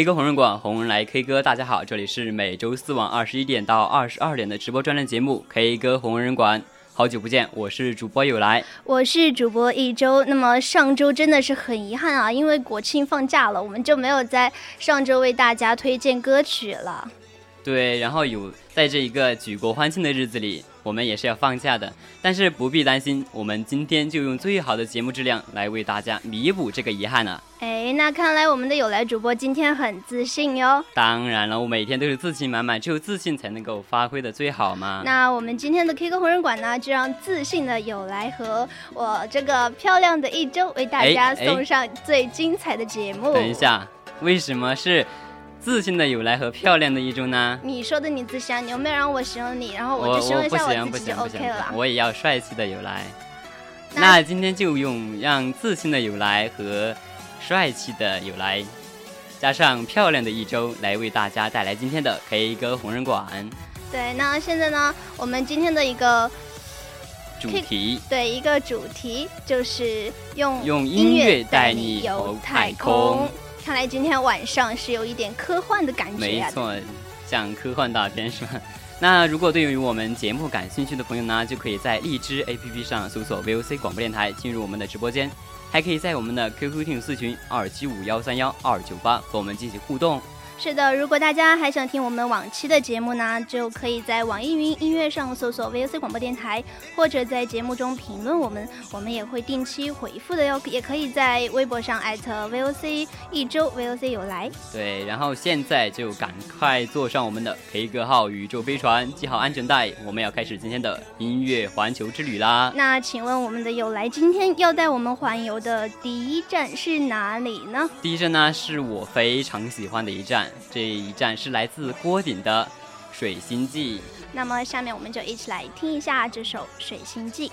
K 歌红人馆，红人来 K 歌，大家好，这里是每周四晚二十一点到二十二点的直播专栏节目 K 歌红人馆，好久不见，我是主播有来，我是主播一周。那么上周真的是很遗憾啊，因为国庆放假了，我们就没有在上周为大家推荐歌曲了。对，然后有在这一个举国欢庆的日子里。我们也是要放假的，但是不必担心，我们今天就用最好的节目质量来为大家弥补这个遗憾了。哎，那看来我们的有来主播今天很自信哟。当然了，我每天都是自信满满，只有自信才能够发挥的最好嘛。那我们今天的 K 歌红人馆呢，就让自信的有来和我这个漂亮的一周为大家送上最精彩的节目。等一下，为什么是？自信的有来和漂亮的一周呢？你说的你自信，你有没有让我形容你？然后我就形容一下我自己就 OK 了。我也要帅气的有来。那今天就用让自信的有来和帅气的有来，加上漂亮的一周来为大家带来今天的 K 歌红人馆。对，那现在呢，我们今天的一个主题，对，一个主题就是用用音乐带你游太空。看来今天晚上是有一点科幻的感觉。没错，像科幻大片是吧？那如果对于我们节目感兴趣的朋友呢，就可以在荔枝 APP 上搜索 VOC 广播电台，进入我们的直播间，还可以在我们的 QQ 听友四群二七五幺三幺二九八和我们进行互动。是的，如果大家还想听我们往期的节目呢，就可以在网易云音乐上搜索 VOC 广播电台，或者在节目中评论我们，我们也会定期回复的哟。也可以在微博上艾特 VOC 一周 VOC 有来。对，然后现在就赶快坐上我们的 K 歌号宇宙飞船，系好安全带，我们要开始今天的音乐环球之旅啦。那请问我们的有来今天要带我们环游的第一站是哪里呢？第一站呢是我非常喜欢的一站。这一站是来自郭顶的《水星记》，那么下面我们就一起来听一下这首《水星记》。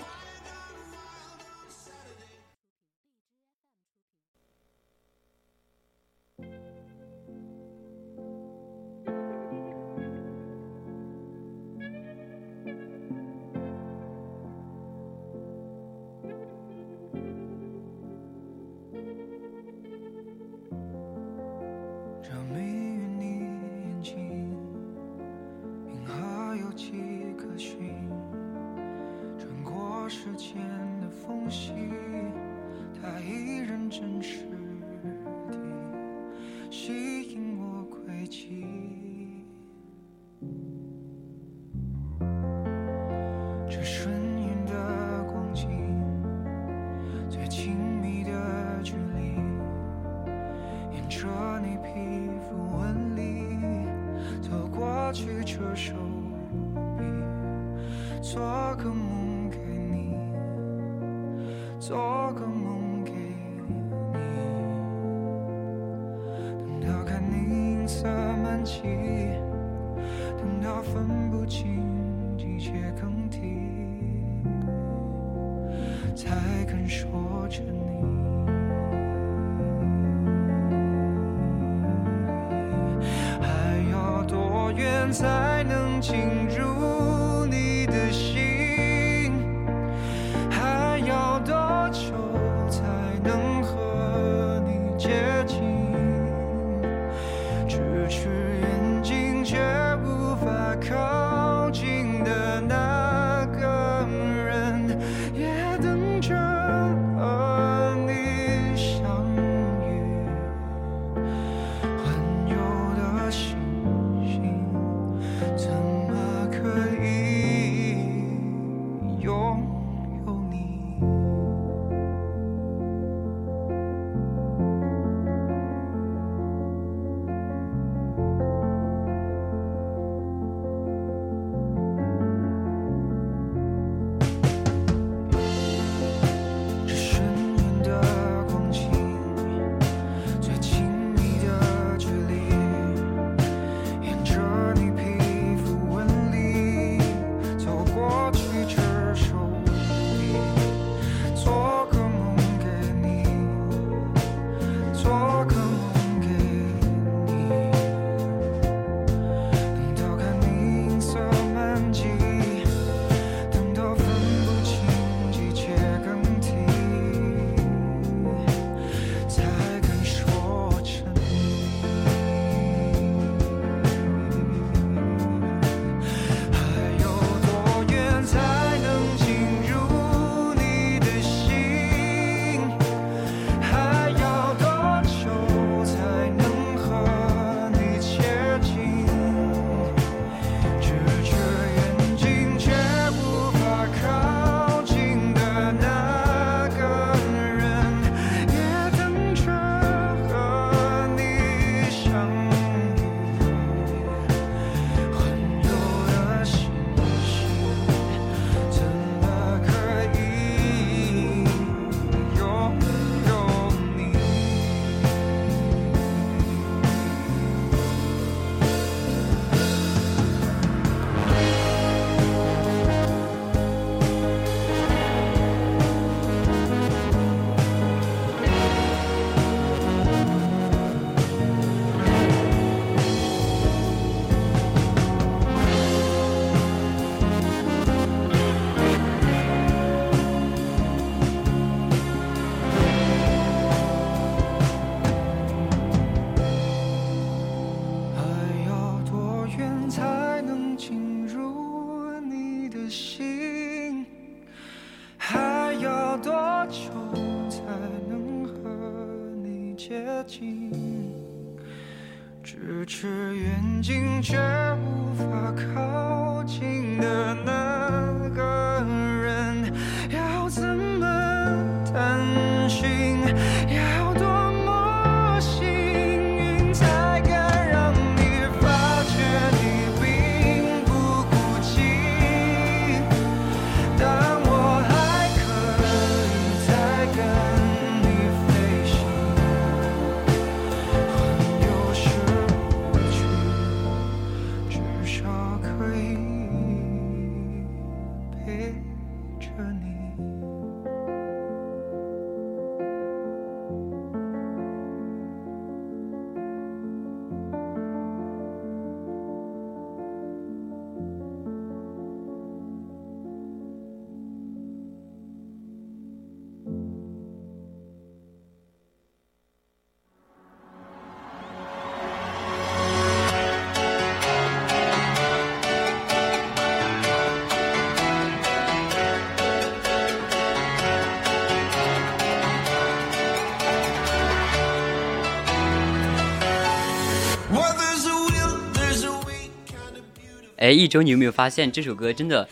哎，一周你有没有发现这首歌真的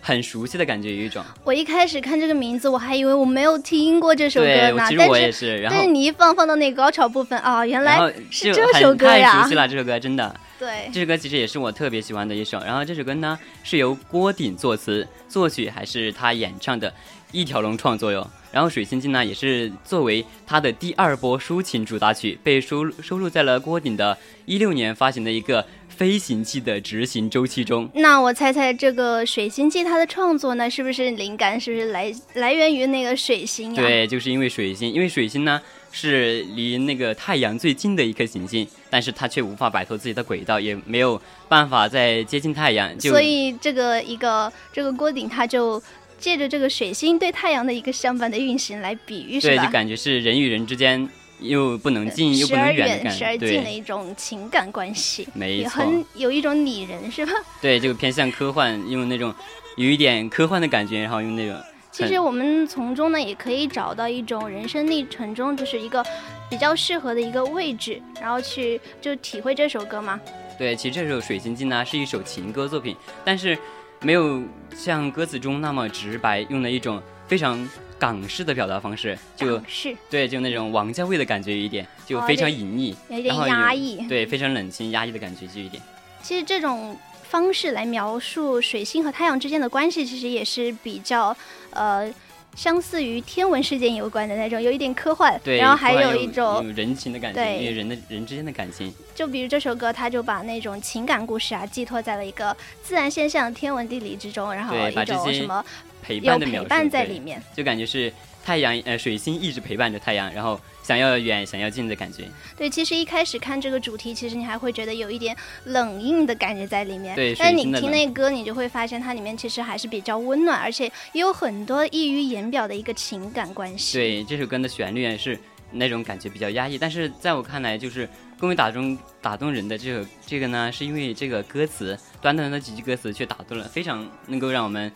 很熟悉的感觉？有一种我一开始看这个名字，我还以为我没有听过这首歌对，呢，其实我也是，然后但是你一放放到那个高潮部分啊，原来是这首歌呀太熟悉！了，这首歌真的。对，这首歌其实也是我特别喜欢的一首。然后这首歌呢是由郭顶作词，作曲还是他演唱的，一条龙创作哟。然后《水星记》呢也是作为他的第二波抒情主打曲，被收收录在了郭顶的一六年发行的一个飞行器的执行周期中。那我猜猜这个《水星记》它的创作呢，是不是灵感是不是来来源于那个水星呀？，对，就是因为水星，因为水星呢是离那个太阳最近的一颗行星，但是它却无法摆脱自己的轨道，也没有办法再接近太阳，就所以这个一个这个锅顶它就借着这个水星对太阳的一个相反的运行来比喻，是对，就感觉是人与人之间又不能近又不能远时而近的一种情感关系，也没错很有一种拟人，是吧？对，就偏向科幻，用那种有一点科幻的感觉，然后用那种其实我们从中呢，也可以找到一种人生历程中就是一个比较适合的一个位置，然后去就体会这首歌嘛。对，其实这首《水星镜》呢是一首情歌作品，但是没有像歌词中那么直白，用了一种非常港式的表达方式，就是对，就那种王家卫的感觉有一点，就哦非常对隐秘，有点压抑。对，非常冷清压抑的感觉就有一点。其实这种方式来描述水星和太阳之间的关系，其实也是比较呃相似于天文事件有关的那种，有一点科幻。对，然后还有一种有人情的感觉，对因为人的人之间的感情。就比如这首歌，他就把那种情感故事啊寄托在了一个自然现象、天文地理之中，然后一种什么陪伴的描述，陪伴在里面。就感觉是太阳呃水星一直陪伴着太阳，然后想要远想要近的感觉。对，其实一开始看这个主题，其实你还会觉得有一点冷硬的感觉在里面。对但是你听那歌，你就会发现它里面其实还是比较温暖，而且也有很多溢于言表的一个情感关系。对这首歌的旋律也是那种感觉比较压抑，但是在我看来，就是更为打中打动人的这首这个呢，是因为这个歌词短短的几句歌词却打动了，非常能够让我们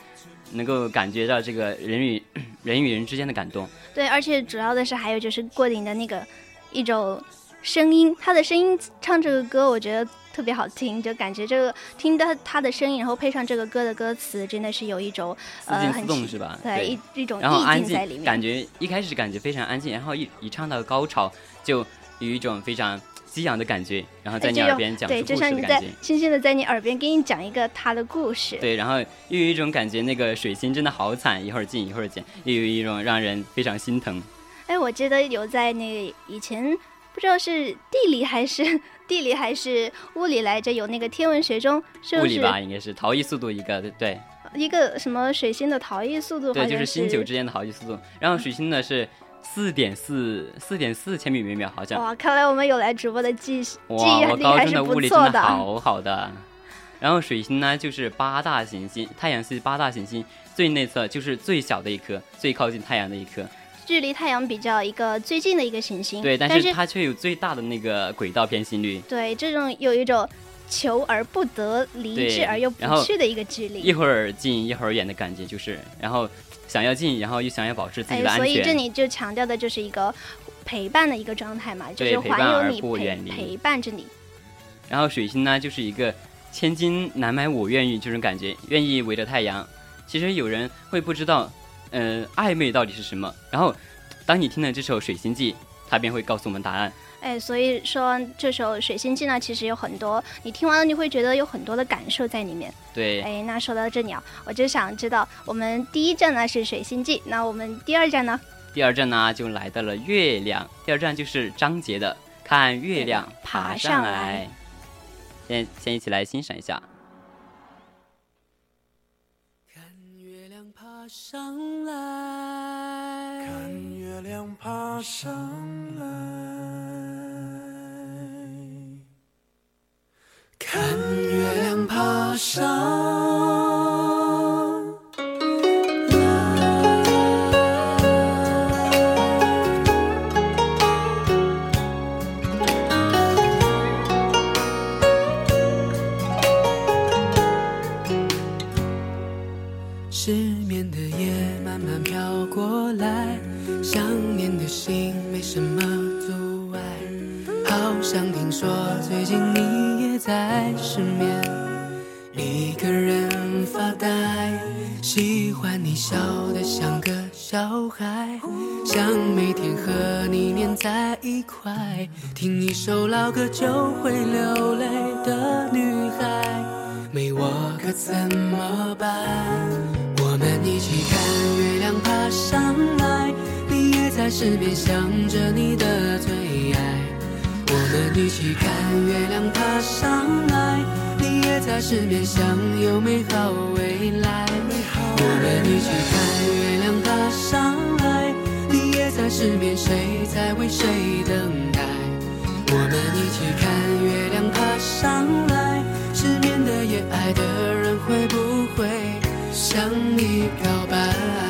能够感觉到这个人与 人与人之间的感动。对，而且主要的是还有就是郭顶的那个一种声音，他的声音唱这个歌，我觉得特别好听，就感觉这个听到他的声音，然后配上这个歌的歌词，真的是有一种呃很动是吧？对一一种意境在里面，感。觉一开始感觉非常安静，然后一一唱到高潮，就有一种非常激昂的感觉，然后在你耳边讲述故就像你在事的感觉。轻轻的在你耳边给你讲一个他的故事。对，然后又有一种感觉，那个水星真的好惨，一会儿近一会儿近，又有一种让人非常心疼。哎，我记得有在那个以前不知道是地理还是 地理还是物理来着，有那个天文学中是物理吧，应该是逃逸速度一个，对一个什么水星的逃逸速度？对，就是星球之间的逃逸速度。然后水星呢是四点四四点四千米每秒，好像。哇，看来我们有来直播的记记，忆我高中力还是不的物理真错的好好的。然后水星呢，就是八大行星，太阳系八大行星最内侧就是最小的一颗，最靠近太阳的一颗。距离太阳比较一个最近的一个行星。对，但但是它却有最大的那个轨道偏心率。对这种有一种求而不得、离对之而又不去的一个距离一。会儿近一会儿远的感觉，就是，然后想要进，然后又想要保持自己的哎，安所以这。里就强调的就是一个陪伴的一个状态嘛，就是环游你陪伴着你。然后水星呢，就是一个千金难买我愿意这种感觉，愿意围着太阳。其实有人会不知道，呃，暧昧到底是什么。然后，当你听了这首《水星记》，它便会告诉我们答案。哎，所以说这首《水星记》呢，其实有很多，你听完了你会觉得有很多的感受在里面。对，哎，那说到这里啊，我就想知道，我们第一站呢是《水星记》，那我们第二站呢？第二站呢就来到了月亮，第二站就是张杰的《看月亮爬上来》。先先一起来欣赏一下。看月亮爬上来，看月亮爬上来，看月亮爬上快，听一首老歌就会流泪的女孩，没我可怎么办？我们一起看月亮爬上来，你也在失眠想着你的最爱。我们一起看月亮爬上来，你也在失眠想有美好未来。我们一起看月亮爬上来，在失眠，谁在为谁等待？我们一起看月亮爬上来，失眠的夜，爱的人会不会向你告白？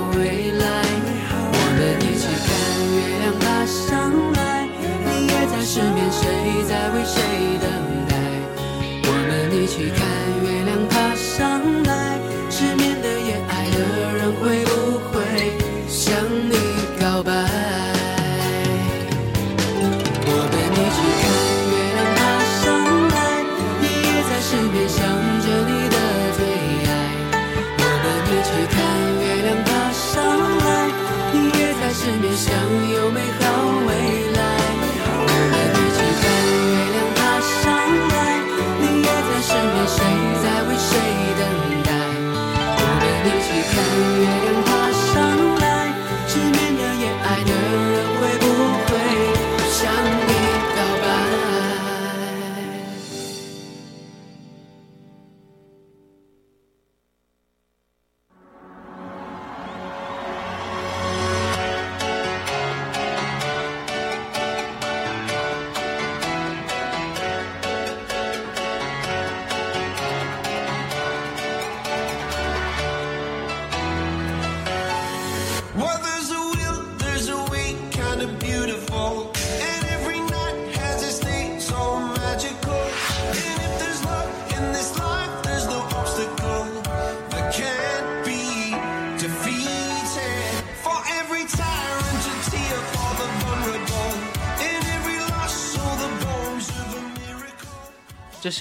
在为谁等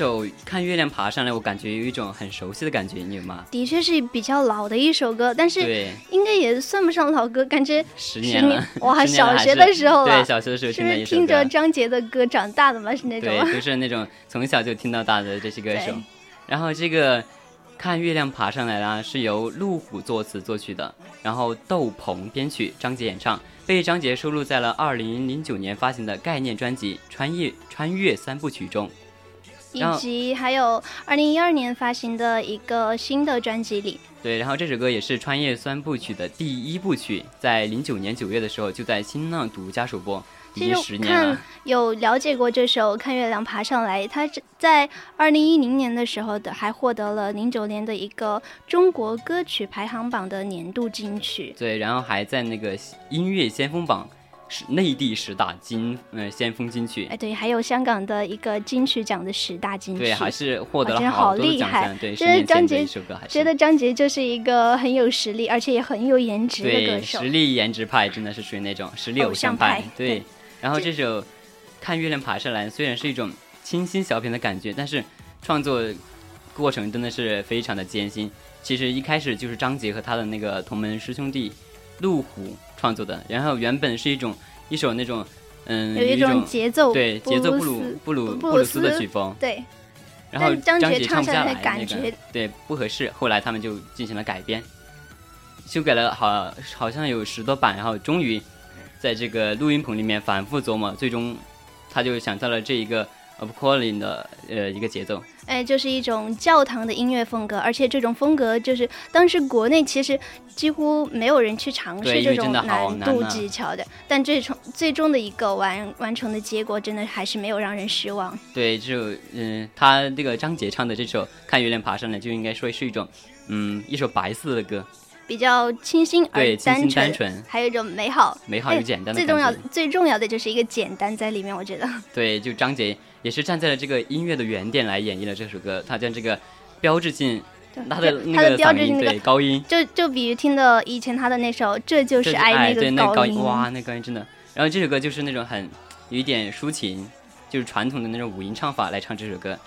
首《看月亮爬上来》，我感觉有一种很熟悉的感觉，你有吗？的确是比较老的一首歌，但是，应该也算不上老歌，感觉十年了，哇，小学的时候了，对，小学的时候是听的一首不是听着，张杰的歌长大的嘛？是那种对，就是那种从小就听到大的这些歌手。然后这个《看月亮爬上来》啦，是由陆虎作词作曲的，然后窦鹏编曲，张杰演唱。被张杰收录在了2009年发行的概念专辑《穿越穿越三部曲》中。以及还有二零一二年发行的一个新的专辑里。对，然后这首歌也是《穿越三部曲》的第一部曲，在零九年九月的时候就在新浪独家首播，已经十年了。有了解过这首《看月亮爬上来》，它在二零一零年的时候的还获得了零九年的一个中国歌曲排行榜的年度金曲。对，然后还在那个音乐先锋榜。是内地十大金呃先锋金曲，哎对，还有香港的一个金曲奖的十大金曲，对，还是获得了好多奖项。对，觉得张杰，还觉得张杰就是一个很有实力，而且也很有颜值的歌手。实力颜值派真的是属于那种实力偶像派。对，然后这首《看月亮爬上来》虽然是一种清新小品的感觉，但是创作过程真的是非常的艰辛。其实一开始就是张杰和他的那个同门师兄弟陆虎创作的，然后原本是一种。一首那种，嗯，有一种节奏，对，节奏布鲁布鲁布鲁斯的曲风，对。然后张杰唱不下来，感觉对不合适。后来他们就进行了改编，修改了好好像有十多版，然后终于在这个录音棚里面反复琢磨，最终他就想到了这一个。Of calling 的呃一个节奏，哎，就是一种教堂的音乐风格，而且这种风格就是当时国内其实几乎没有人去尝试这种难度技巧的，但最终最终的一个完完成的结果，真的还是没有让人失望。对，就嗯，他这个张杰唱的这首《看月亮爬上来》，就应该说是一种嗯一首白色的歌。比较清新而单纯，还有一种美好、美好又简单的。最重要、最重要的就是一个简单在里面，我觉得。对，就张杰也是站在了这个音乐的原点来演绎了这首歌，他将这个标志性，他的那个标志性对高音，就就比如听的以前他的那首《这就是爱》那个高音，哇，那高音真的。然后这首歌就是那种很有一点抒情，就是传统的那种五音唱法来唱这首歌，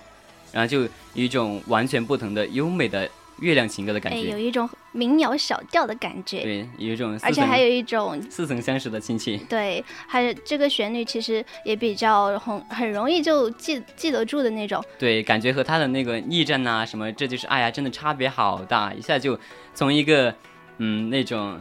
然后就有一种完全不同的优美的。月亮情歌的感觉，有一种民谣小调的感觉，对，有一种，而且还有一种似曾相识的亲切。对，还有这个旋律其实也比较很很容易就记记得住的那种。对，感觉和他的那个逆战呐什么，这就是爱呀，真的差别好大，一下就从一个嗯那种。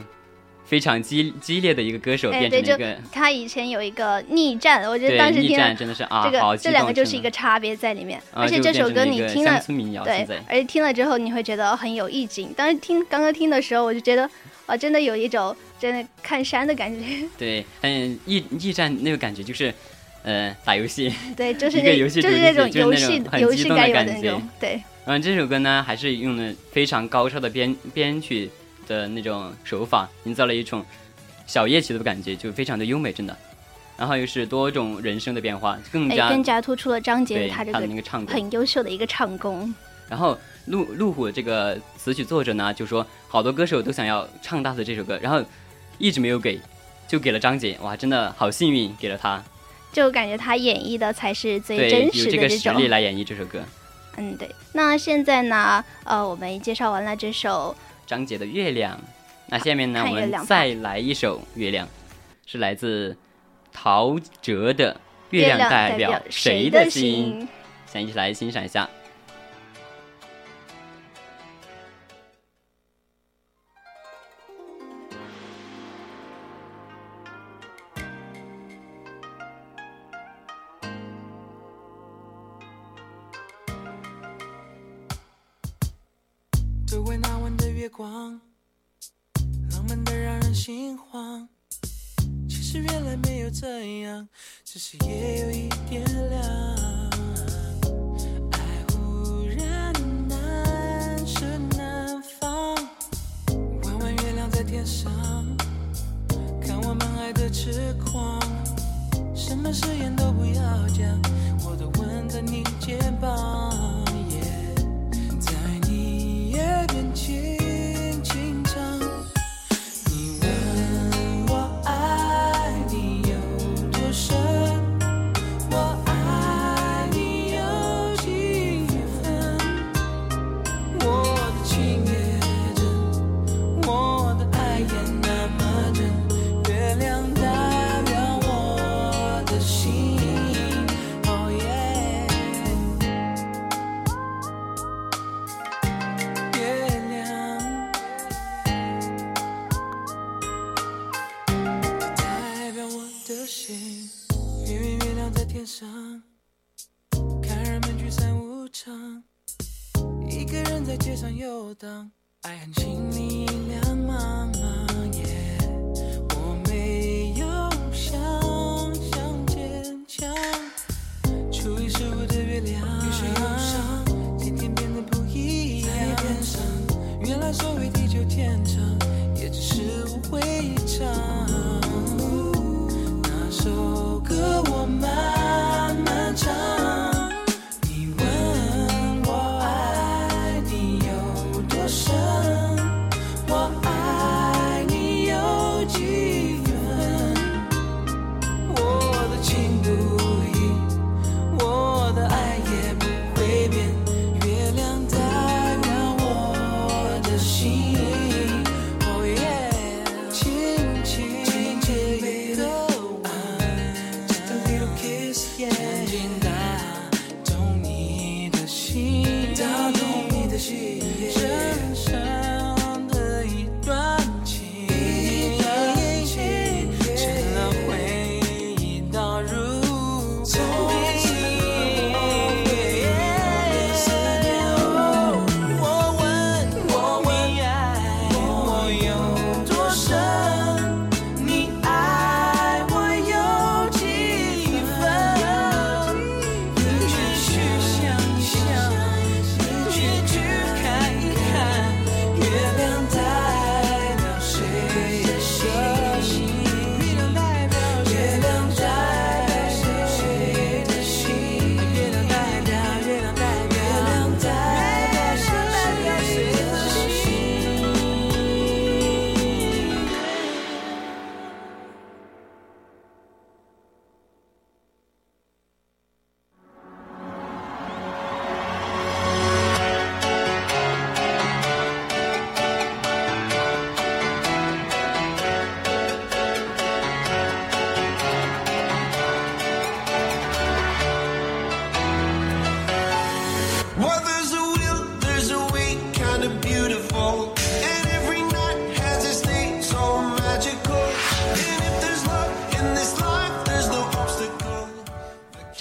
非常激激烈的一个歌手变成一个，他以前有一个逆战，我觉得当时听真的是啊，这个这两个就是一个差别在里面。而且这首歌你听了，对，而且听了之后你会觉得很有意境。当时听刚刚听的时候，我就觉得啊，真的有一种真的看山的感觉。对，嗯，逆逆战那个感觉就是，呃，打游戏，对，就是 那个游戏，就是那种游戏游戏该有的那种，对。嗯，这首歌呢，还是用了非常高超的编编曲。的那种手法，营造了一种小夜曲的感觉，就非常的优美，真的。然后又是多种人声的变化，更加更加突出了张杰他这个那个唱很优秀的一个唱功。然后陆路虎这个词曲作者呢，就说好多歌手都想要唱大的这首歌，然后一直没有给，就给了张杰。哇，真的好幸运，给了他。就感觉他演绎的才是最真实的这种。有这个实力来演绎这首歌。嗯，对。那现在呢？呃，我们介绍完了这首。张杰的月亮，那下面呢，我们再来一首《月亮》，是来自陶喆的《月亮代表谁的心》，想一起来欣赏一下。光，浪漫的让人心慌。其实原来没有这样，只是夜有一点亮。爱忽然难舍难放，弯弯月亮在天上，看我们爱的痴狂。什么誓言都不要讲，我都吻在你肩膀，在你耳边轻。爱很轻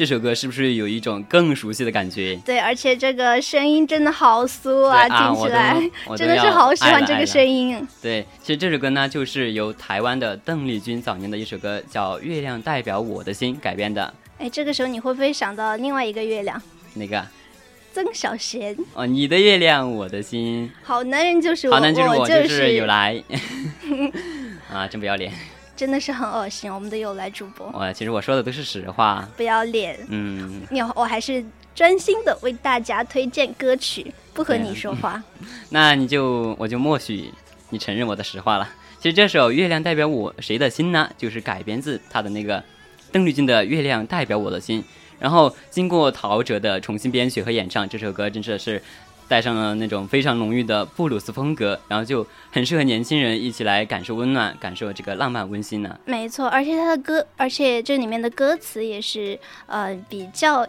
这首歌是不是有一种更熟悉的感觉？对，而且这个声音真的好酥啊，啊听起来真的是好喜欢这个声音。对，其实这首歌呢，就是由台湾的邓丽君早年的一首歌叫《月亮代表我的心》改编的。哎，这个时候你会不会想到另外一个月亮？哪个曾小贤，哦，你的月亮我的心，好男人就是我，好男就是我，就就是有来 啊，真不要脸！真的是很恶心。我们的有来主播我其实我说的都是实话。不要脸，嗯，你我还是专心的为大家推荐歌曲，不和你说话。那你就我就默许你承认我的实话了。其实这首《月亮代表我谁的心》呢，就是改编自他的那个邓丽君的《月亮代表我的心》，然后经过陶喆的重新编曲和演唱，这首歌真的是带上了那种非常浓郁的布鲁斯风格，然后就很适合年轻人一起来感受温暖，感受这个浪漫温馨呢。没错，而且他的歌，而且这里面的歌词也是呃比较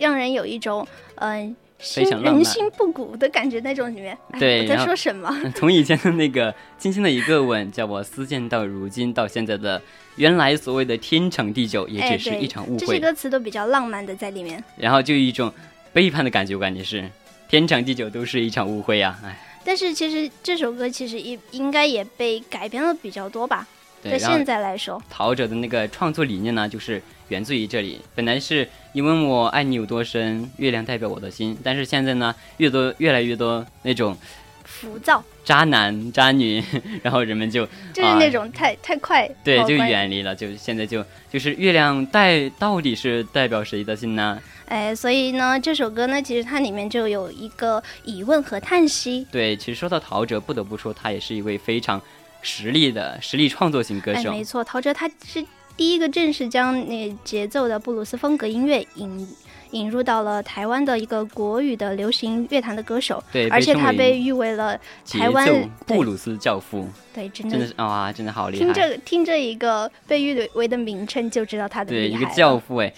让人有一种嗯。非常人心不古的感觉，那种里面，对我在说什么？从以前的那个轻轻的一个吻，叫我思念到如今，到现在的原来所谓的天长地久，也只是一场误会这些。歌词都比较浪漫的在里面。然后就有一种背叛的感觉，我感觉是天长地久都是一场误会啊！哎，但是其实这首歌其实也应该也被改编了比较多吧，对，现在来说，陶喆的那个创作理念呢，就是源自于这里。本来是你问我爱你有多深，月亮代表我的心，但是现在呢，越多越来越多那种浮躁渣男渣女，然后人们就就是那种太、太快，对就远离了，就现在就就是月亮代到底是代表谁的心呢？哎，所以呢，这首歌呢，其实它里面就有一个疑问和叹息。对，其实说到陶喆，不得不说他也是一位非常实力的实力创作型歌哎，手。没错，陶喆他是第一个正式将那节奏的布鲁斯风格音乐引引入到了台湾的一个国语的流行乐坛的歌手，对，而且他被誉为了台湾布鲁斯教父，对，真真的的是哇，真的好厉害听害。这听这一个被誉为的名称就知道他的对，一个厉害教父哎。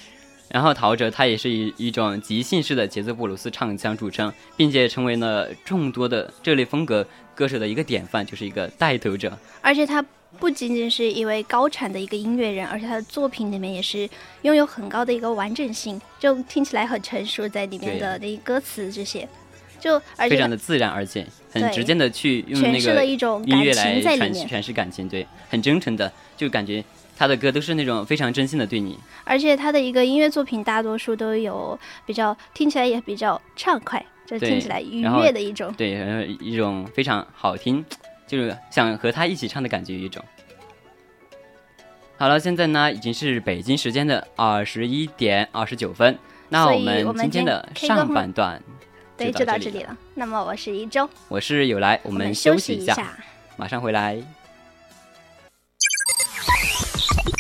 然后陶喆他也是以一种即兴式的节奏布鲁斯唱腔著称，并且成为了众多的这类风格歌手的一个典范，就是一个带头者。而且他不仅仅是一位高产的一个音乐人，而且他的作品里面也是拥有很高的一个完整性，就听起来很成熟，在里面的那些歌词这些，就而且非常的自然，而且很直接的去用那诠释了个一种音乐来感情在里面诠释诠释感情，对，很真诚的，就感觉他的歌都是那种非常真心的对你。而且他的一个音乐作品大多数都有比较听起来也比较畅快，就听起来愉悦的一种。对，然后一种非常好听，就是想和他一起唱的感觉一种。好了，现在呢已经是北京时间的二十一点二十九分，那我们今天的上半段对，就就到这里了。那么我是一周，我是有来，我我们休息下，一下。马上回来。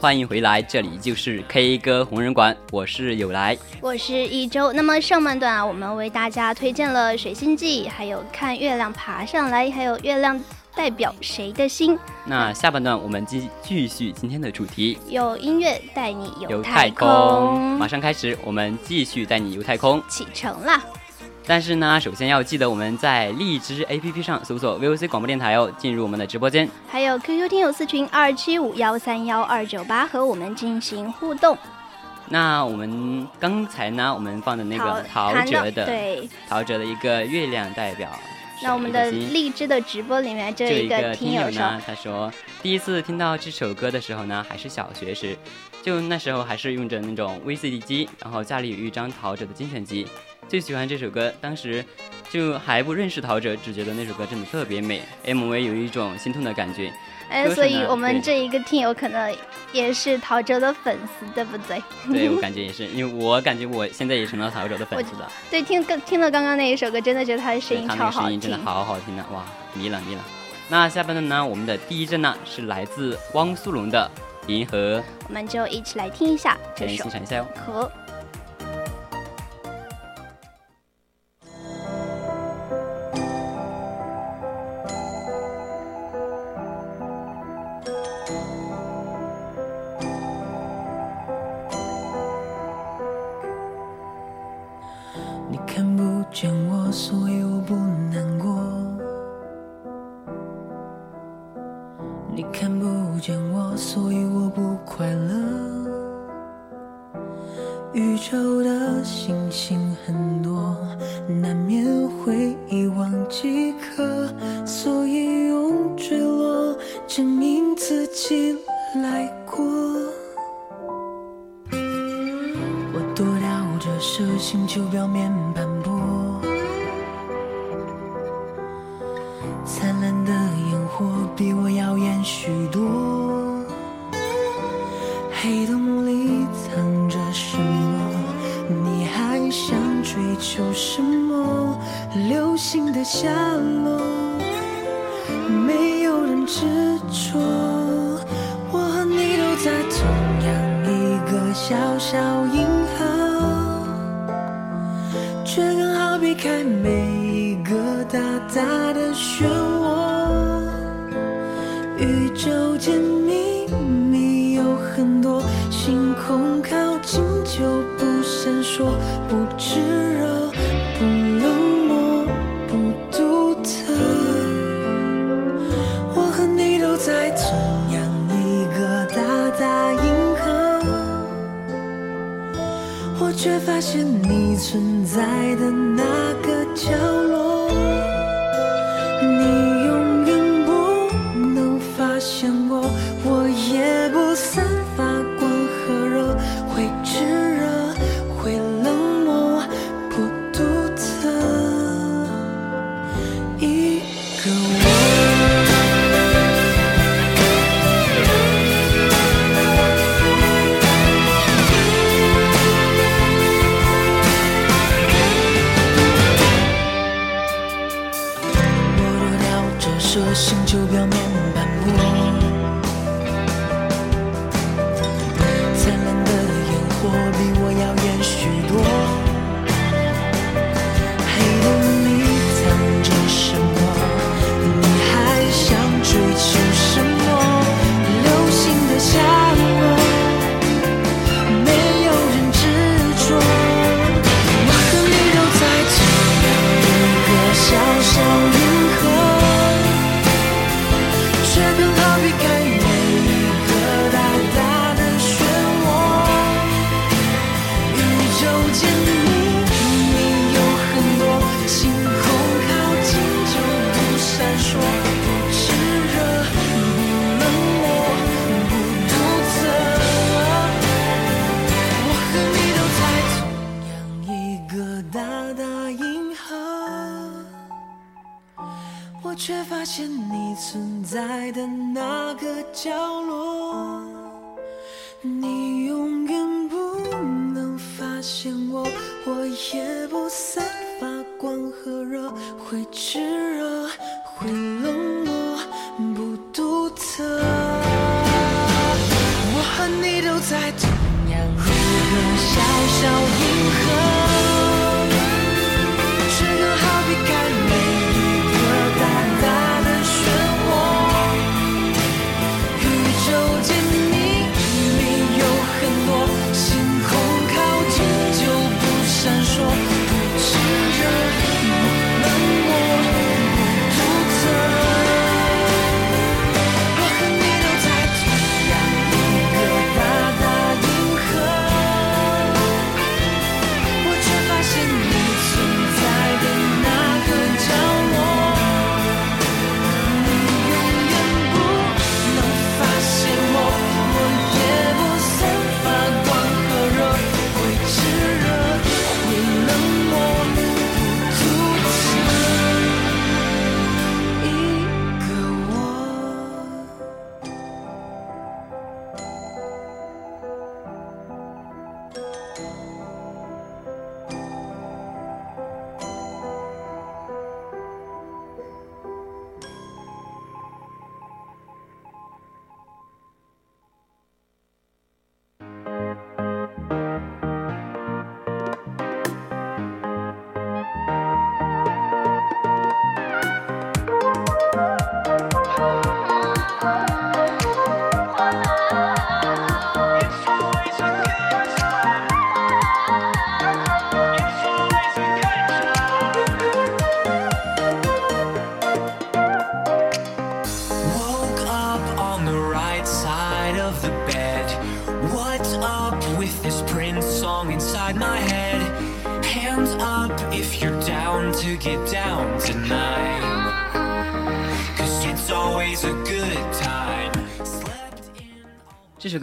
欢迎回来，这里就是 K 歌红人馆，我是有来。我是一周。那么上半段啊，我们为大家推荐了《水星记》，还有看月亮爬上来，还有月亮代表谁的心，那下半段我们继继续今天的主题，有音乐带你游太空，马上开始，我们继续带你游太空。启程啦！但是呢，首先要记得我们在荔枝 APP 上搜索 VOC 广播电台哦，进入我们的直播间。还有 QQ 听友四群二七五幺三幺二九八和我们进行互动。那我们刚才呢，我们放的那个陶喆的对，陶喆的一个月亮代表。那我们的荔枝的直播里面就就有一个个听友呢，他说第一次听到这首歌的时候呢，还是小学时，就那时候还是用着那种 VCD 机，然后家里有一张陶喆的精选集，最喜欢这首歌。当时就还不认识陶喆，只觉得那首歌真的特别美，MV 有一种心痛的感觉。哎，所以我们这一个听友可能也是陶喆的粉丝，对不对？对我感觉 也是，因为我感觉我现在也成了陶喆的粉丝了，对，听刚听了刚刚那一首歌，真的觉得他的声音超好听声音真的。好好听啊，哇，迷了迷了。那下半段呢，我们的第一站呢是来自汪苏泷的《银河我们就一起来听一下》，这先首欣赏一下哟。《河》。射星球表面斑驳，灿烂的烟火比我耀眼许多。黑洞里藏着什么？你还想追求什么？流星的下落，没有人执着。我和你都在同样一个小小开每一个大大的漩涡宇宙间秘密有很多星空靠近就不闪烁不炽热不冷漠不独特我和你都在同样一个大大银河我却发现你存在的那就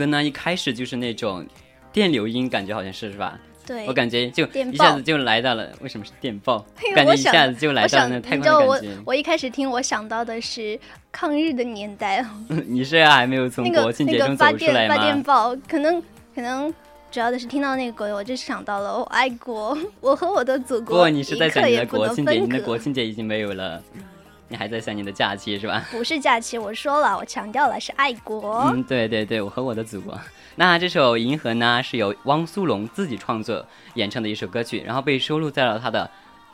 歌呢，一开始就是那种电流音，感觉好像是是吧？对，我感觉就一下子就来到了，为什么是电爆因？为感觉一下子就来到了那个太你知道我空的感觉。我一开始听，我想到的是抗日的年代，你是还没有从国庆节那个发中走出来电发电？报，可能可能主要的是听到那个歌，我就想到了我爱国，我和我的祖国不，你是在讲你的国庆节，你的国。庆节已经没有了，你还在想你的假期是吧？不是假期，我说了，我强调了是爱国。嗯，对对对，我和我的祖国。那这首《银河》呢，是由汪苏泷自己创作演唱的一首歌曲，然后被收录在了他的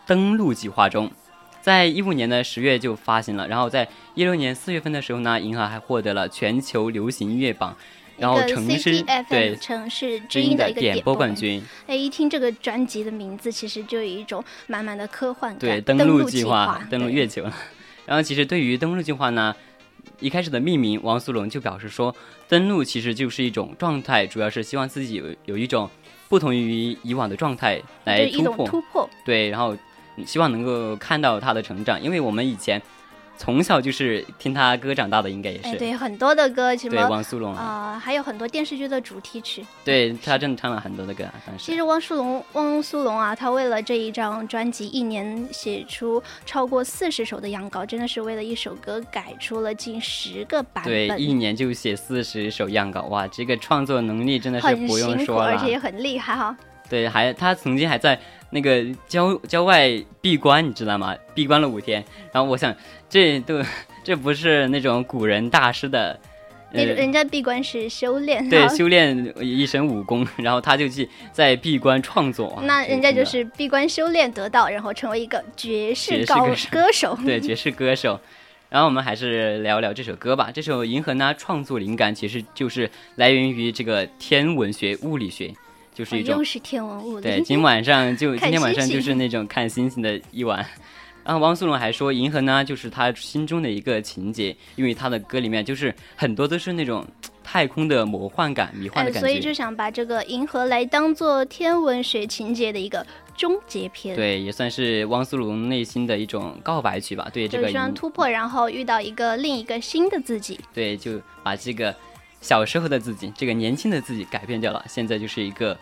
《登陆计划》中。在一五年的十月就发行了，然后在一六年四月份的时候呢，银河还获得了全球流行音乐榜，然后城市对城市之音音的一个点播冠冠。军，哎，一听这个专辑的名字，其实就有一种满满的科幻感。对，登登陆计计划，登陆月球了。然后其实对于登陆计划呢，一开始的命名，王苏泷就表示说，登陆其实就是一种状态，主要是希望自己有有一种不同于以往的状态来突破，突破。对，然后希望能够看到他的成长，因为我们以前从小就是听他歌长大的，应该也是。哎，对，很多的歌，什对汪苏泷啊，啊、还有很多电视剧的主题曲。对他真的唱了很多的歌啊，当时其实汪苏泷，汪苏泷啊，他为了这一张专辑，一年写出超过四十首的样稿，真的是为了一首歌改出了近十个版本对本，一年就写四十首样稿，哇，这个创作能力真的是很不用说了而且。也很厉害哈。对，还他曾经还在那个郊郊外闭关，你知道吗？闭关了五天。然后我想，这都这不是那种古人大师的，呃人、人家闭关是修炼，对修炼一身武功，然后他就去在闭关创作。那人家就是闭关修炼得道，然后成为一个绝世高歌手 歌手。对绝世歌手。然后我们还是聊聊这首歌吧。这首《银河》呢，创作灵感其实就是来源于这个天文学、物理学，就是一种哦又是天文物理。对，今晚上就 今天晚上就是那种看星星的一晚。然后汪苏泷还说，银河呢就是他心中的一个情节，因为他的歌里面就是很多都是那种太空的魔幻感、迷幻哎，的感觉。所以就想把这个银河来当做天文学情节的一个终结篇。，对，也算是汪苏泷内心的一种告白曲吧。对这个突破，然后遇到一个另一个新的自己。对，就把这个小时候的自己，这个年轻的自己改变掉了，现在就是一个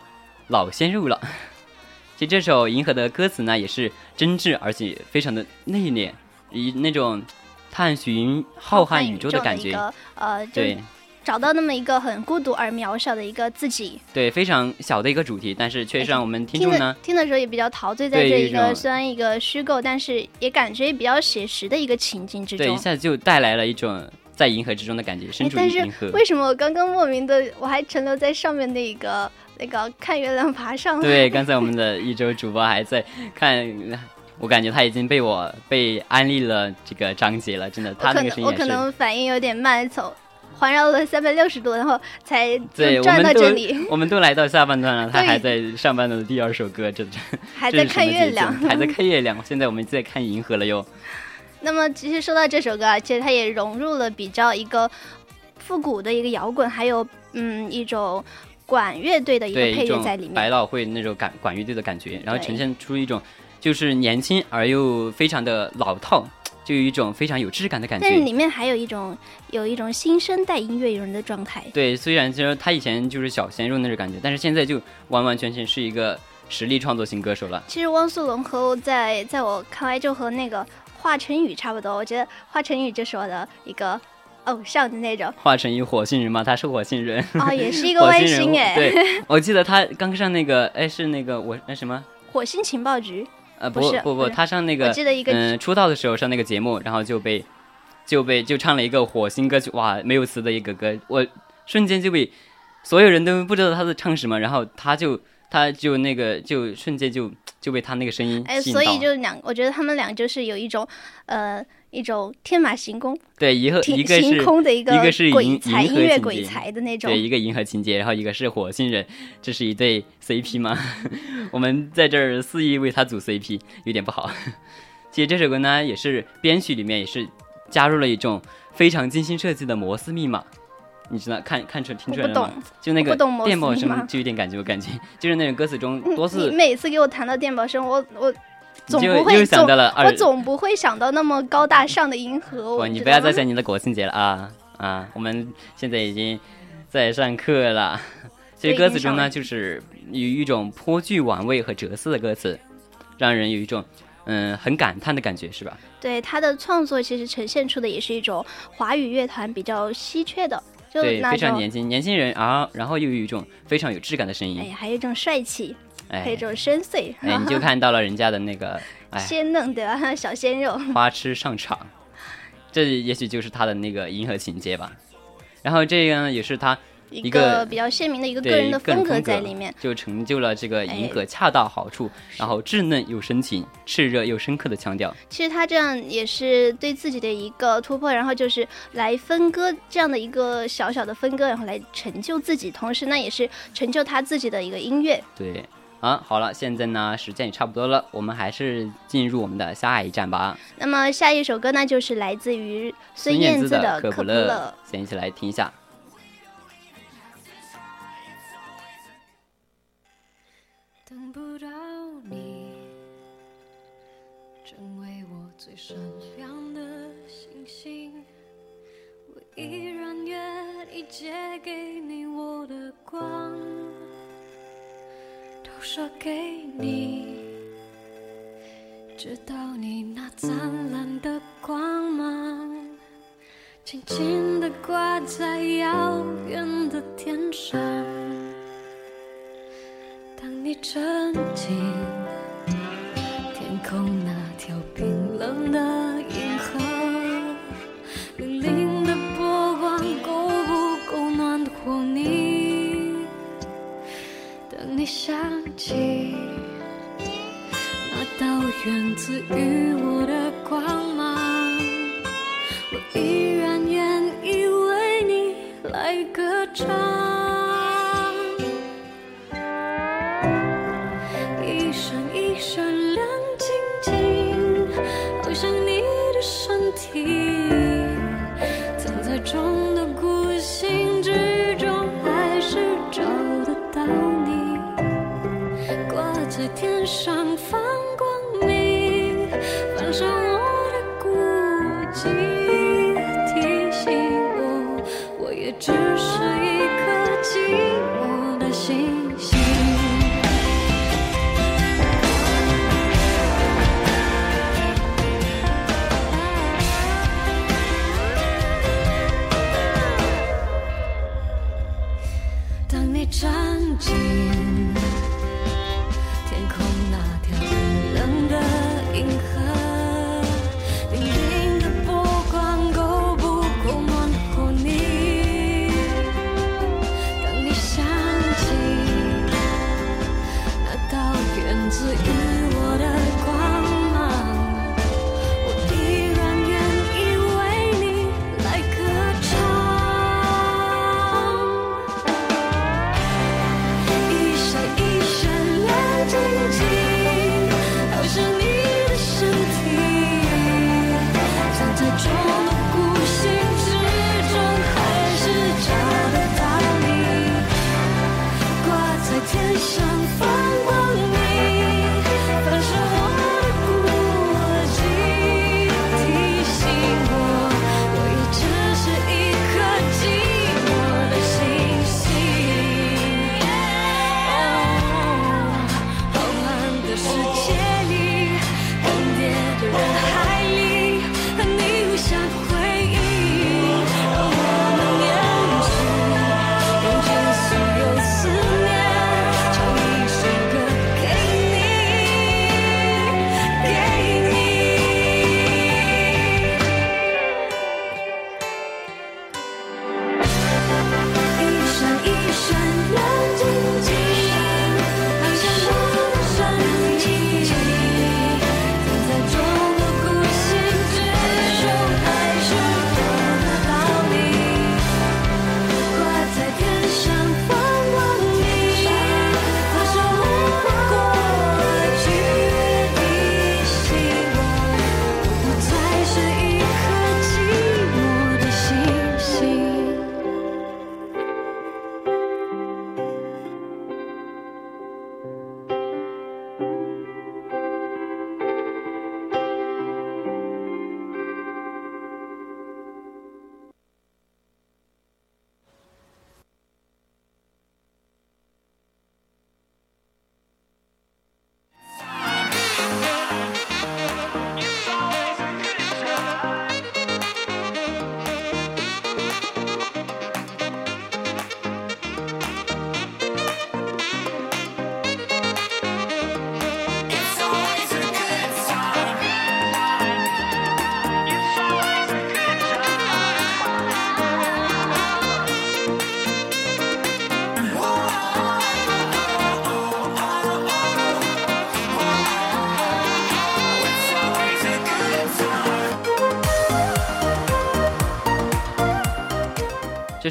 老鲜肉了。其实这首《银河》的歌词呢，也是真挚而且非常的内敛，以那种探寻浩瀚宇宙的感觉。呃，对找到那么一个很孤独而渺小的一个自己。对，非常小的一个主题，但是却是让我们听众呢，听的时候也比较陶醉在这一个虽然一个虚构，但是也感觉比较写实的一个情境之中对，一。下子就带来了一种在银河之中的感觉，身处银河。为什么我刚刚莫名的我还停留在上面那个那个看月亮爬上来？对，刚才我们的一周主播还在看，我感觉他已经被我被安利了这个章节了，真的，我他可能我可那个声音也是。能反应有点慢，从环绕了三百六十度，然后才转到这里，我们都来到下半段了，他还在上半段的第二首歌，这这还在看月亮。还在看月亮。现在我们在看银河了哟。那么其实说到这首歌啊，其实它也融入了比较一个复古的一个摇滚，还有嗯一种管乐队的一个，配乐在里面。百老汇那种感管乐队的感觉，然后呈现出一种就是年轻而又非常的老套，就有一种非常有质感的感觉。但是里面还有一种有一种新生代音乐人的状态。对，虽然就是他以前就是小鲜肉那种感觉，但是现在就完完全全是一个实力创作型歌手了。其实汪苏泷和我在在我看来就和那个华晨宇差不多，我觉得华晨宇就是我的一个偶像的那种。华晨宇火星人嘛，他是火星人。哦，也是一个 外星人。对，我记得他刚上那个，哎，是那个我那什么，火星情报局，呃，不是不不他上那个我记得一个嗯，出道的时候上那个节目，然后就被就被就唱了一个火星歌曲，哇，没有词的一个歌，我瞬间就被所有人都不知道他在唱什么，然后他就他就那个就瞬间就就被他那个声音哎，所。以就两，我觉得他们俩就是有一种呃一种天马行空、对，一个一个是空的一个一个是鬼银才银音乐鬼才的那种对，。一个银河情节，然后一个是火星人，这是一对 CP 吗？我们在这儿肆意为他组 CP，有点不好。其实这首歌呢，也是编曲里面也是加入了一种非常精心设计的摩斯密码。你知道看看出听出来了吗我不懂？就那个电报声就有点感觉，我感觉 就是那种歌词中多次你每次给我谈到电报声，我我总不会总想到了我总不会想到那么高大上的银河。不，我你不要再想你的国庆节了啊啊！我们现在已经在上课了。所以歌词中呢，就是有一种颇具玩味和哲思的歌词，让人有一种嗯很感叹的感觉，是吧？对他的创作，其实呈现出的也是一种华语乐团比较稀缺的，就对，非常年轻，年轻人啊，然后又有一种非常有质感的声音，哎，还有一种帅气，还有一哎种深邃，哎，你就看到了人家的那个 哎鲜嫩的 小鲜肉。花痴上场，这也许就是他的那个银河情节吧。然后这个呢，也是他一个比较鲜明的一个个人的风格在里面就成就了这个银河恰到好处然后稚嫩又深情炽热又深刻的腔调。其实他这样也是对自己的一个突破然后就是来分割这样的一个小小的分割然后来成就自己同时呢也是成就他自己的一个音乐。对啊好了现在呢时间也差不多了我们还是进入我们的下一站吧那么下一首歌呢就是来自于孙燕姿的可乐先一起来听一下。你借给你我的光，都说给你，直到你那灿烂的光芒，静静地挂在遥远的天上。当你沉浸天空。想起那道源自于我的光芒我依然愿意为你来歌唱。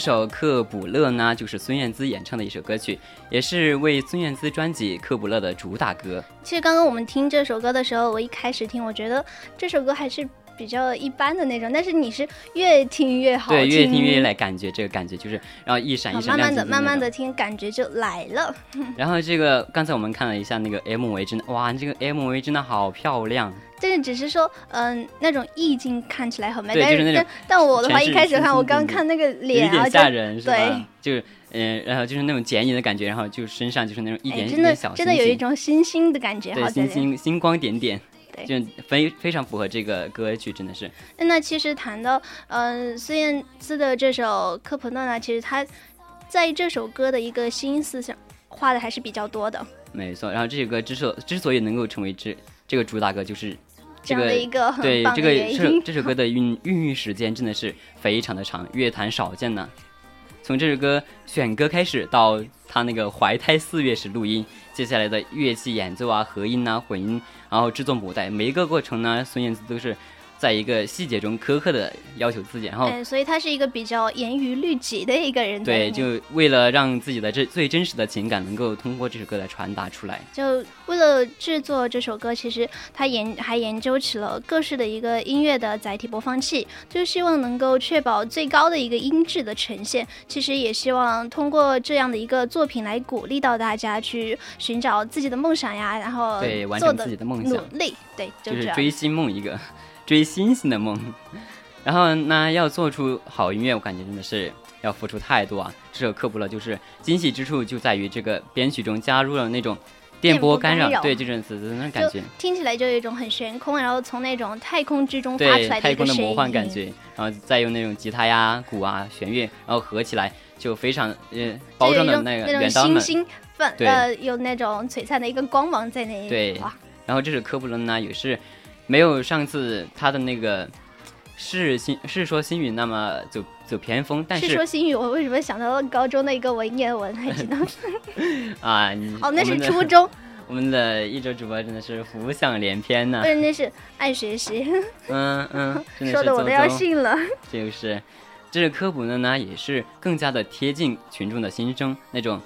首克卜勒》呢，就是孙燕姿演唱的一首歌曲，也是为孙燕姿专辑《克卜勒》的主打歌。其实刚刚我们听这首歌的时候，我一开始听，我觉得这首歌还是比较一般的那种，但是你是越听越好对，越听越来感觉这个感觉就是，然后一闪一好闪慢慢的、慢慢的听，感觉就来了。然后这个刚才我们看了一下那个 MV，真的哇，这个 MV 真的好漂亮。但是只是说，嗯、那种意境看起来很美，对但就是但但我的话，一开始看我刚看那个脸啊，一点吓人 是吧对？就是嗯、然后就是那种剪影的感觉，然后就身上就是那种一哎，点、点小星星，真的有一种星星的感觉，对好在星星星光点点，对就非非常符合这个歌曲，真的是。那其实谈到呃孙燕姿的这首《科普勒》呢，其实她在这首歌的一个心思上花的还是比较多的，没错，然后这首歌之所之所以能够成为这这个主打歌，就是这样的一个很对这个这首。这首歌的孕孕育时间真的是非常的长，乐坛少见呢。从这首歌选歌开始到他那个怀胎四月时录音，接下来的乐器演奏啊、合音啊、混音，然后制作母带，每一个过程呢，孙燕姿都是在一个细节中苛刻的要求自己，然后哎，所以他是一个比较严于律己的一个人对，就为了让自己的这最真实的情感能够通过这首歌来传达出来。就为了制作这首歌，其实他研还研究起了各式的一个音乐的载体播放器，就希望能够确保最高的一个音质的呈现。其实也希望通过这样的一个作品来鼓励到大家去寻找自己的梦想呀，然后对完成自己的梦想努力，对。就是追星梦一个，追星星的梦。然后呢，要做出好音乐，我感觉真的是要付出太多啊。这首《科普勒》就是惊喜之处就在于这个编曲中加入了那种电波干扰，干扰对，这种滋滋那种感觉，听起来就有一种很悬空，然后从那种太空之中发出来的声音，太空的魔幻感觉，然后再用那种吉他呀、鼓啊、弦乐，然后合起来就非常呃包装的那个那。种星星呃有那种璀璨的一个光芒在那里，对，然后这首科普勒呢，也是没有上次他的那个是星是说星云那么走走偏锋，但是说星宇，我为什么想到了高中的一个文言文？还记得吗？啊，你哦，那是初中，我们的一周主播真的是浮想联翩呐、不是那是爱学习，嗯 嗯，说的我都要信了。就是，这是科普的呢，也是更加的贴近群众的心声，那种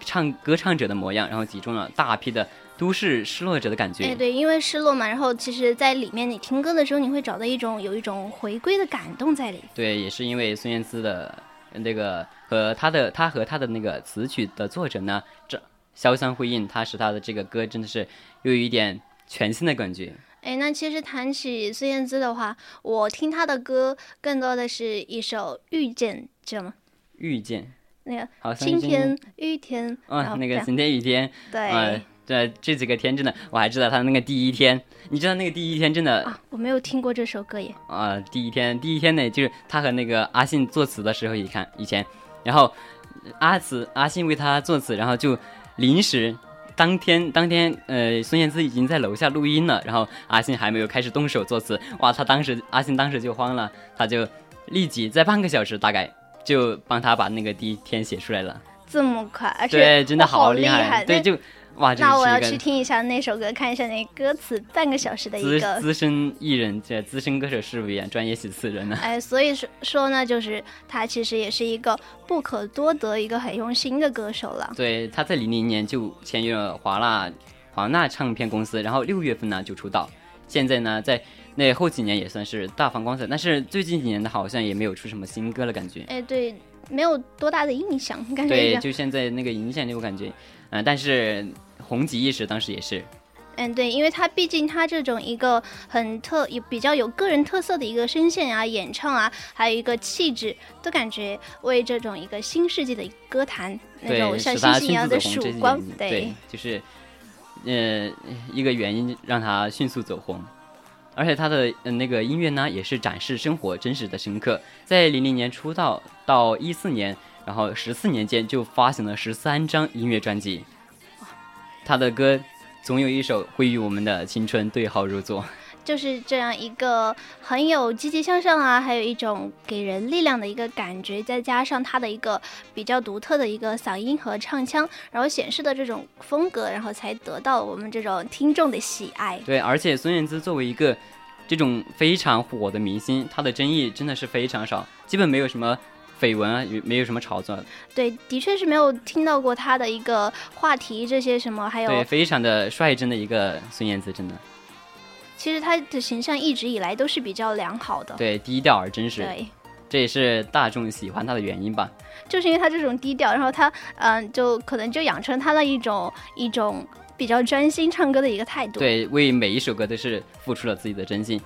唱歌唱者的模样，然后集中了大批的都市失落者的感觉。哎，对，因为失落嘛，然后其实，在里面你听歌的时候，你会找到一种有一种回归的感动在里。对，也是因为孙燕姿的呃那个和她的她和她的那个词曲的作者呢，这相相辉映，它使她的这个歌真的是又有一点全新的感觉。哎，那其实谈起孙燕姿的话，我听她的歌更多的是一首《遇见》，知道吗？遇见那个好像晴天、雨天，然啊，后这样那个晴天雨天，对。啊，这这几个天真的，我还知道他那个第一天，你知道那个第一天真的啊，我没有听过这首歌耶。啊、第一天第一天呢，就是他和那个阿信作词的时候，一看以前，然后阿词阿信为他作词，然后就临时。当天，当天，呃，孙燕姿已经在楼下录音了，然后阿信还没有开始动手作词，哇，他当时阿信当时就慌了，他就立即在半个小时大概就帮他把那个第一天写出来了，这么快，而且对，真的好厉害。对，就哇，那我要去听一下那首歌，看一下那歌词，半个小时的一个。资深艺人，这资深歌手是不一样，专业写词人呢。哎，所以说说呢，就是他其实也是一个不可多得、一个很用心的歌手了。对，他在零零年就签约了华纳华纳唱片公司，然后六月份呢就出道，现在呢在那后几年也算是大放光彩，但是最近几年的好像也没有出什么新歌了，感觉。哎，对，没有多大的印象，感觉对，就现在那个影响力，我感觉，嗯、但是红极一时，当时也是。嗯，对，因为他毕竟他这种一个很特、有比较有个人特色的一个声线啊、演唱啊，还有一个气质，都感觉为这种一个新世纪的歌坛那，种像星星一样的曙光，对对，就是，呃，一个原因让他迅速走红，而且他的、呃、那个音乐呢，也是展示生活真实的深刻。在零零年出道到一四年，然后十四年间就发行了十三张音乐专辑，他的歌总有一首会与我们的青春对号入座。就是这样一个很有积极向上啊，还有一种给人力量的一个感觉，再加上他的一个比较独特的一个嗓音和唱腔，然后显示的这种风格，然后才得到我们这种听众的喜爱。对，而且孙燕姿作为一个这种非常火的明星，她的争议真的是非常少，基本没有什么绯闻啊，有没有什么炒作？对，的确是没有听到过他的一个话题，这些什么，还有对，非常的率真的一个孙燕姿，真的。其实他的形象一直以来都是比较良好的。对，低调而真实。对，这也是大众喜欢他的原因吧。就是因为他这种低调，然后他嗯、就可能就养成他的一种一种比较专心唱歌的一个态度。对，为每一首歌都是付出了自己的真心，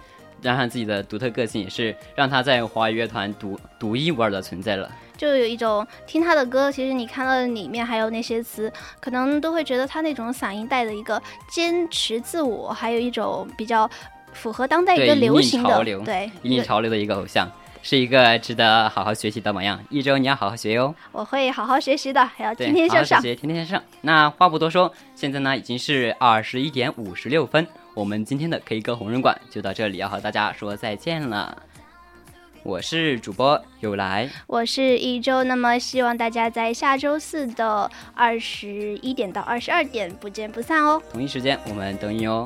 让他自己的独特个性也是让他在华语乐团独独一无二的存在了。就有一种听他的歌，其实你看到里面还有那些词，可能都会觉得他那种嗓音带的一个坚持自我，还有一种比较符合当代一，个流行的潮流，对引领潮流的一个偶像，是一个值得好好学习的榜样。一周你要好好学哟。我会好好学习的，还要，天天向上。好好学习，天天向上。那话不多说，现在呢已经是二十一点五十六分，我们今天的 K 歌红人馆就到这里，要和大家说再见了。我是主播有来，我是一周，那么希望大家在下周四的二十一点到二十二点不见不散哦。同一时间我们等你哦。